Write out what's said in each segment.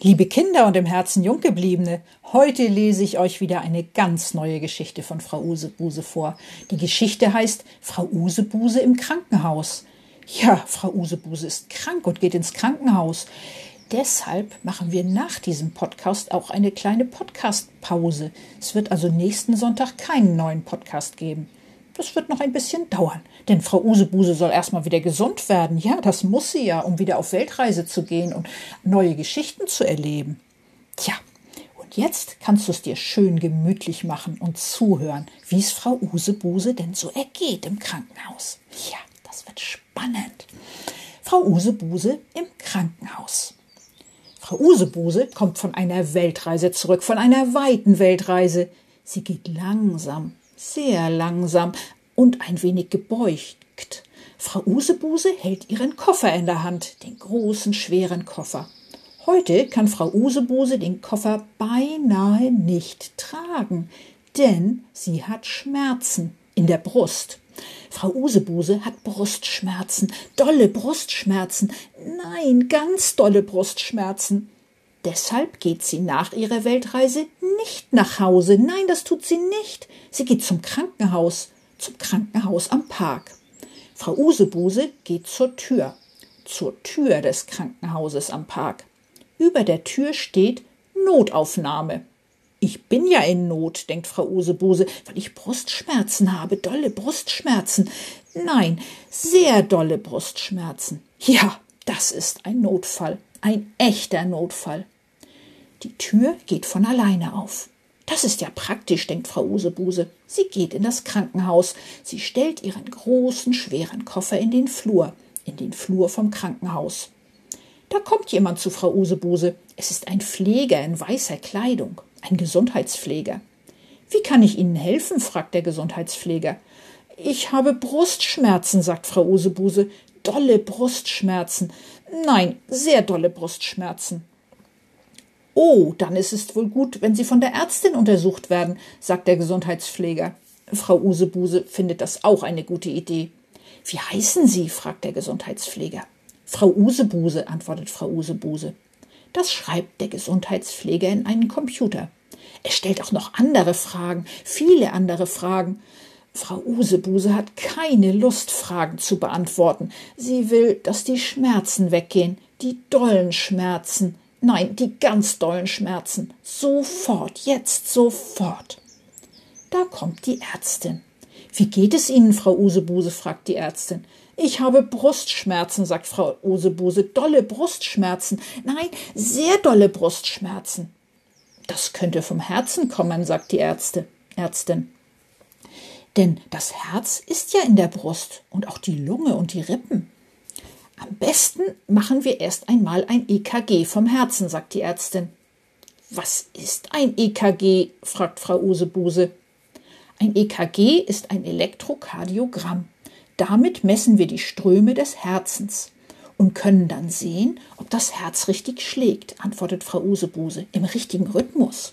Liebe Kinder und im Herzen Junggebliebene, heute lese ich euch wieder eine ganz neue Geschichte von Frau Usebuse vor. Die Geschichte heißt Frau Usebuse im Krankenhaus. Ja, Frau Usebuse ist krank und geht ins Krankenhaus. Deshalb machen wir nach diesem Podcast auch eine kleine Podcast-Pause. Es wird also nächsten Sonntag keinen neuen Podcast geben. Das wird noch ein bisschen dauern, denn Frau Usebuse soll erstmal wieder gesund werden. Ja, das muss sie ja, um wieder auf Weltreise zu gehen und neue Geschichten zu erleben. Tja, und jetzt kannst du es dir schön gemütlich machen und zuhören, wie es Frau Usebuse denn so ergeht im Krankenhaus. Ja, das wird spannend. Frau Usebuse im Krankenhaus. Frau Usebuse kommt von einer Weltreise zurück, von einer weiten Weltreise. Sie geht langsam, sehr langsam und ein wenig gebeugt. Frau Usebuse hält ihren Koffer in der Hand, den großen, schweren Koffer. Heute kann Frau Usebuse den Koffer beinahe nicht tragen, denn sie hat Schmerzen in der Brust. Frau Usebuse hat Brustschmerzen, dolle Brustschmerzen, nein, ganz dolle Brustschmerzen. Deshalb geht sie nach ihrer Weltreise nicht nach Hause. Nein, das tut sie nicht. Sie geht zum Krankenhaus, zum Krankenhaus am Park. Frau Usebuse geht zur Tür, zur Tür des Krankenhauses am Park. Über der Tür steht Notaufnahme. Ich bin ja in Not, denkt Frau Usebuse, weil ich Brustschmerzen habe, dolle Brustschmerzen. Nein, sehr dolle Brustschmerzen. Ja, das ist ein Notfall. Ein echter Notfall. Die Tür geht von alleine auf. Das ist ja praktisch, denkt Frau Usebuse. Sie geht in das Krankenhaus. Sie stellt ihren großen, schweren Koffer in den Flur, in den Flur vom Krankenhaus. Da kommt jemand zu Frau Usebuse. Es ist ein Pfleger in weißer Kleidung, ein Gesundheitspfleger. Wie kann ich Ihnen helfen? fragt der Gesundheitspfleger. Ich habe Brustschmerzen, sagt Frau Usebuse. Dolle Brustschmerzen. Nein, sehr dolle Brustschmerzen. Oh, dann ist es wohl gut, wenn Sie von der Ärztin untersucht werden, sagt der Gesundheitspfleger. Frau Usebuse findet das auch eine gute Idee. Wie heißen Sie? fragt der Gesundheitspfleger. Frau Usebuse, antwortet Frau Usebuse. Das schreibt der Gesundheitspfleger in einen Computer. Er stellt auch noch andere Fragen, viele andere Fragen. Frau Usebuse hat keine Lust, Fragen zu beantworten. Sie will, dass die Schmerzen weggehen, die dollen Schmerzen. Nein, die ganz dollen Schmerzen. Sofort, jetzt sofort. Da kommt die Ärztin. Wie geht es Ihnen, Frau Usebuse? fragt die Ärztin. Ich habe Brustschmerzen, sagt Frau Usebuse. Dolle Brustschmerzen. Nein, sehr dolle Brustschmerzen. Das könnte vom Herzen kommen, sagt die Ärzte, Ärztin. Denn das Herz ist ja in der Brust und auch die Lunge und die Rippen. Am besten machen wir erst einmal ein EKG vom Herzen, sagt die Ärztin. Was ist ein EKG? fragt Frau Usebuse. Ein EKG ist ein Elektrokardiogramm. Damit messen wir die Ströme des Herzens und können dann sehen, ob das Herz richtig schlägt, antwortet Frau Usebuse, im richtigen Rhythmus.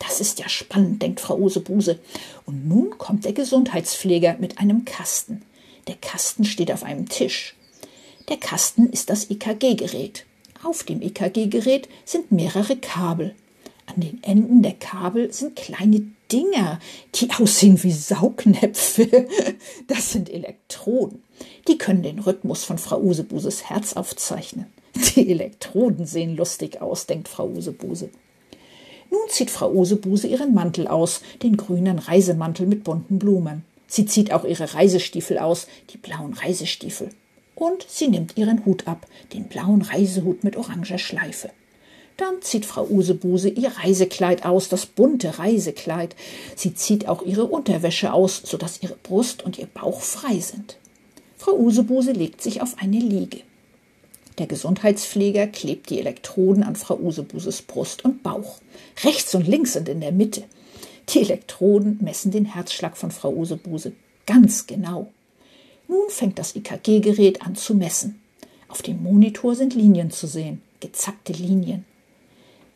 Das ist ja spannend, denkt Frau Usebuse. Und nun kommt der Gesundheitspfleger mit einem Kasten. Der Kasten steht auf einem Tisch. Der Kasten ist das EKG-Gerät. Auf dem EKG-Gerät sind mehrere Kabel. An den Enden der Kabel sind kleine Dinger, die aussehen wie Saugnäpfe. Das sind Elektroden. Die können den Rhythmus von Frau Usebuses Herz aufzeichnen. Die Elektroden sehen lustig aus, denkt Frau Usebuse. Nun zieht Frau Usebuse ihren Mantel aus, den grünen Reisemantel mit bunten Blumen. Sie zieht auch ihre Reisestiefel aus, die blauen Reisestiefel. Und sie nimmt ihren Hut ab, den blauen Reisehut mit oranger Schleife. Dann zieht Frau Usebuse ihr Reisekleid aus, das bunte Reisekleid. Sie zieht auch ihre Unterwäsche aus, so dass ihre Brust und ihr Bauch frei sind. Frau Usebuse legt sich auf eine Liege. Der Gesundheitspfleger klebt die Elektroden an Frau Usebuses Brust und Bauch. Rechts und links und in der Mitte. Die Elektroden messen den Herzschlag von Frau Usebuse ganz genau. Nun fängt das EKG-Gerät an zu messen. Auf dem Monitor sind Linien zu sehen, gezackte Linien.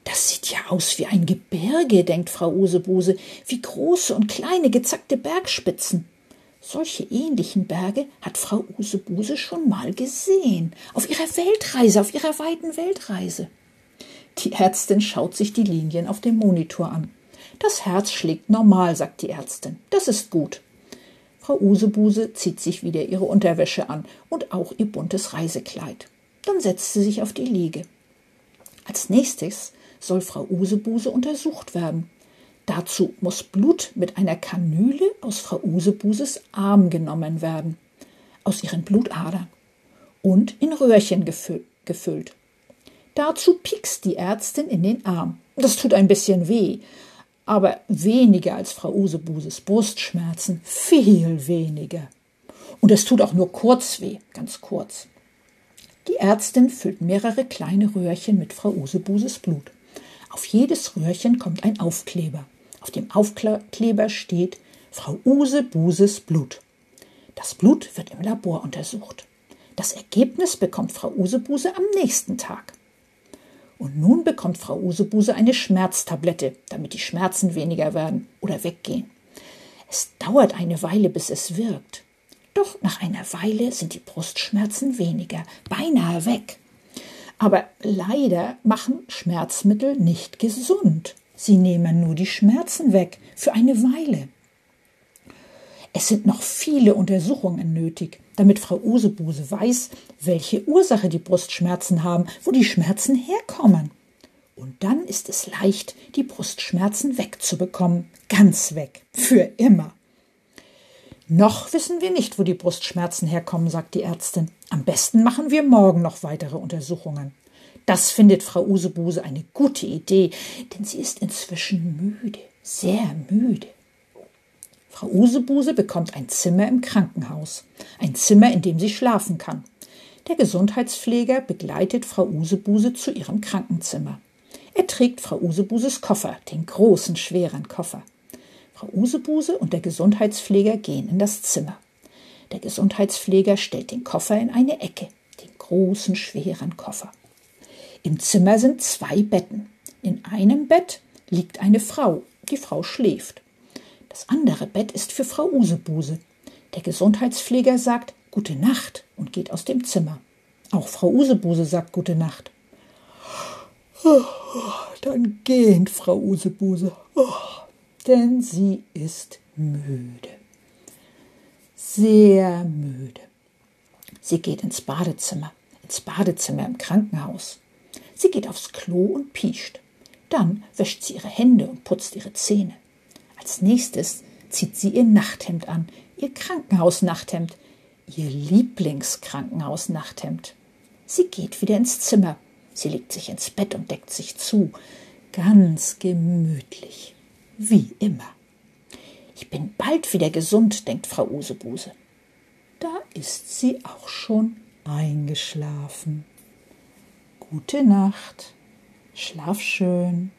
Das sieht ja aus wie ein Gebirge, denkt Frau Usebuse, wie große und kleine gezackte Bergspitzen. Solche ähnlichen Berge hat Frau Usebuse schon mal gesehen, auf ihrer Weltreise, auf ihrer weiten Weltreise. Die Ärztin schaut sich die Linien auf dem Monitor an. Das Herz schlägt normal, sagt die Ärztin. Das ist gut. Frau Usebuse zieht sich wieder ihre Unterwäsche an und auch ihr buntes Reisekleid. Dann setzt sie sich auf die Liege. Als nächstes soll Frau Usebuse untersucht werden. Dazu muss Blut mit einer Kanüle aus Frau Usebuses Arm genommen werden, aus ihren Blutadern und in Röhrchen gefüllt. Dazu piekst die Ärztin in den Arm. Das tut ein bisschen weh, aber weniger als Frau Usebuses Brustschmerzen, viel weniger. Und es tut auch nur kurz weh, ganz kurz. Die Ärztin füllt mehrere kleine Röhrchen mit Frau Usebuses Blut. Auf jedes Röhrchen kommt ein Aufkleber. Auf dem Aufkleber steht Frau Usebuses Blut. Das Blut wird im Labor untersucht. Das Ergebnis bekommt Frau Usebuse am nächsten Tag. Und nun bekommt Frau Usebuse eine Schmerztablette, damit die Schmerzen weniger werden oder weggehen. Es dauert eine Weile, bis es wirkt. Doch nach einer Weile sind die Brustschmerzen weniger, beinahe weg. Aber leider machen Schmerzmittel nicht gesund. Sie nehmen nur die Schmerzen weg für eine Weile. Es sind noch viele Untersuchungen nötig, damit Frau Usebuse weiß, welche Ursache die Brustschmerzen haben, wo die Schmerzen herkommen. Und dann ist es leicht, die Brustschmerzen wegzubekommen, ganz weg, für immer. Noch wissen wir nicht, wo die Brustschmerzen herkommen, sagt die Ärztin. Am besten machen wir morgen noch weitere Untersuchungen. Das findet Frau Usebuse eine gute Idee, denn sie ist inzwischen müde, sehr müde. Frau Usebuse bekommt ein Zimmer im Krankenhaus, ein Zimmer, in dem sie schlafen kann. Der Gesundheitspfleger begleitet Frau Usebuse zu ihrem Krankenzimmer. Er trägt Frau Usebuses Koffer, den großen, schweren Koffer. Frau Usebuse und der Gesundheitspfleger gehen in das Zimmer. Der Gesundheitspfleger stellt den Koffer in eine Ecke, den großen, schweren Koffer. Im Zimmer sind zwei Betten. In einem Bett liegt eine Frau. Die Frau schläft. Das andere Bett ist für Frau Usebuse. Der Gesundheitspfleger sagt Gute Nacht und geht aus dem Zimmer. Auch Frau Usebuse sagt Gute Nacht. Oh, dann gehen, Frau Usebuse. Oh denn sie ist müde. Sehr müde. Sie geht ins Badezimmer, ins Badezimmer im Krankenhaus. Sie geht aufs Klo und piescht. Dann wäscht sie ihre Hände und putzt ihre Zähne. Als nächstes zieht sie ihr Nachthemd an, ihr Krankenhausnachthemd, ihr Lieblingskrankenhausnachthemd. Sie geht wieder ins Zimmer. Sie legt sich ins Bett und deckt sich zu. Ganz gemütlich wie immer. Ich bin bald wieder gesund, denkt Frau Usebuse. Da ist sie auch schon eingeschlafen. Gute Nacht, schlaf schön.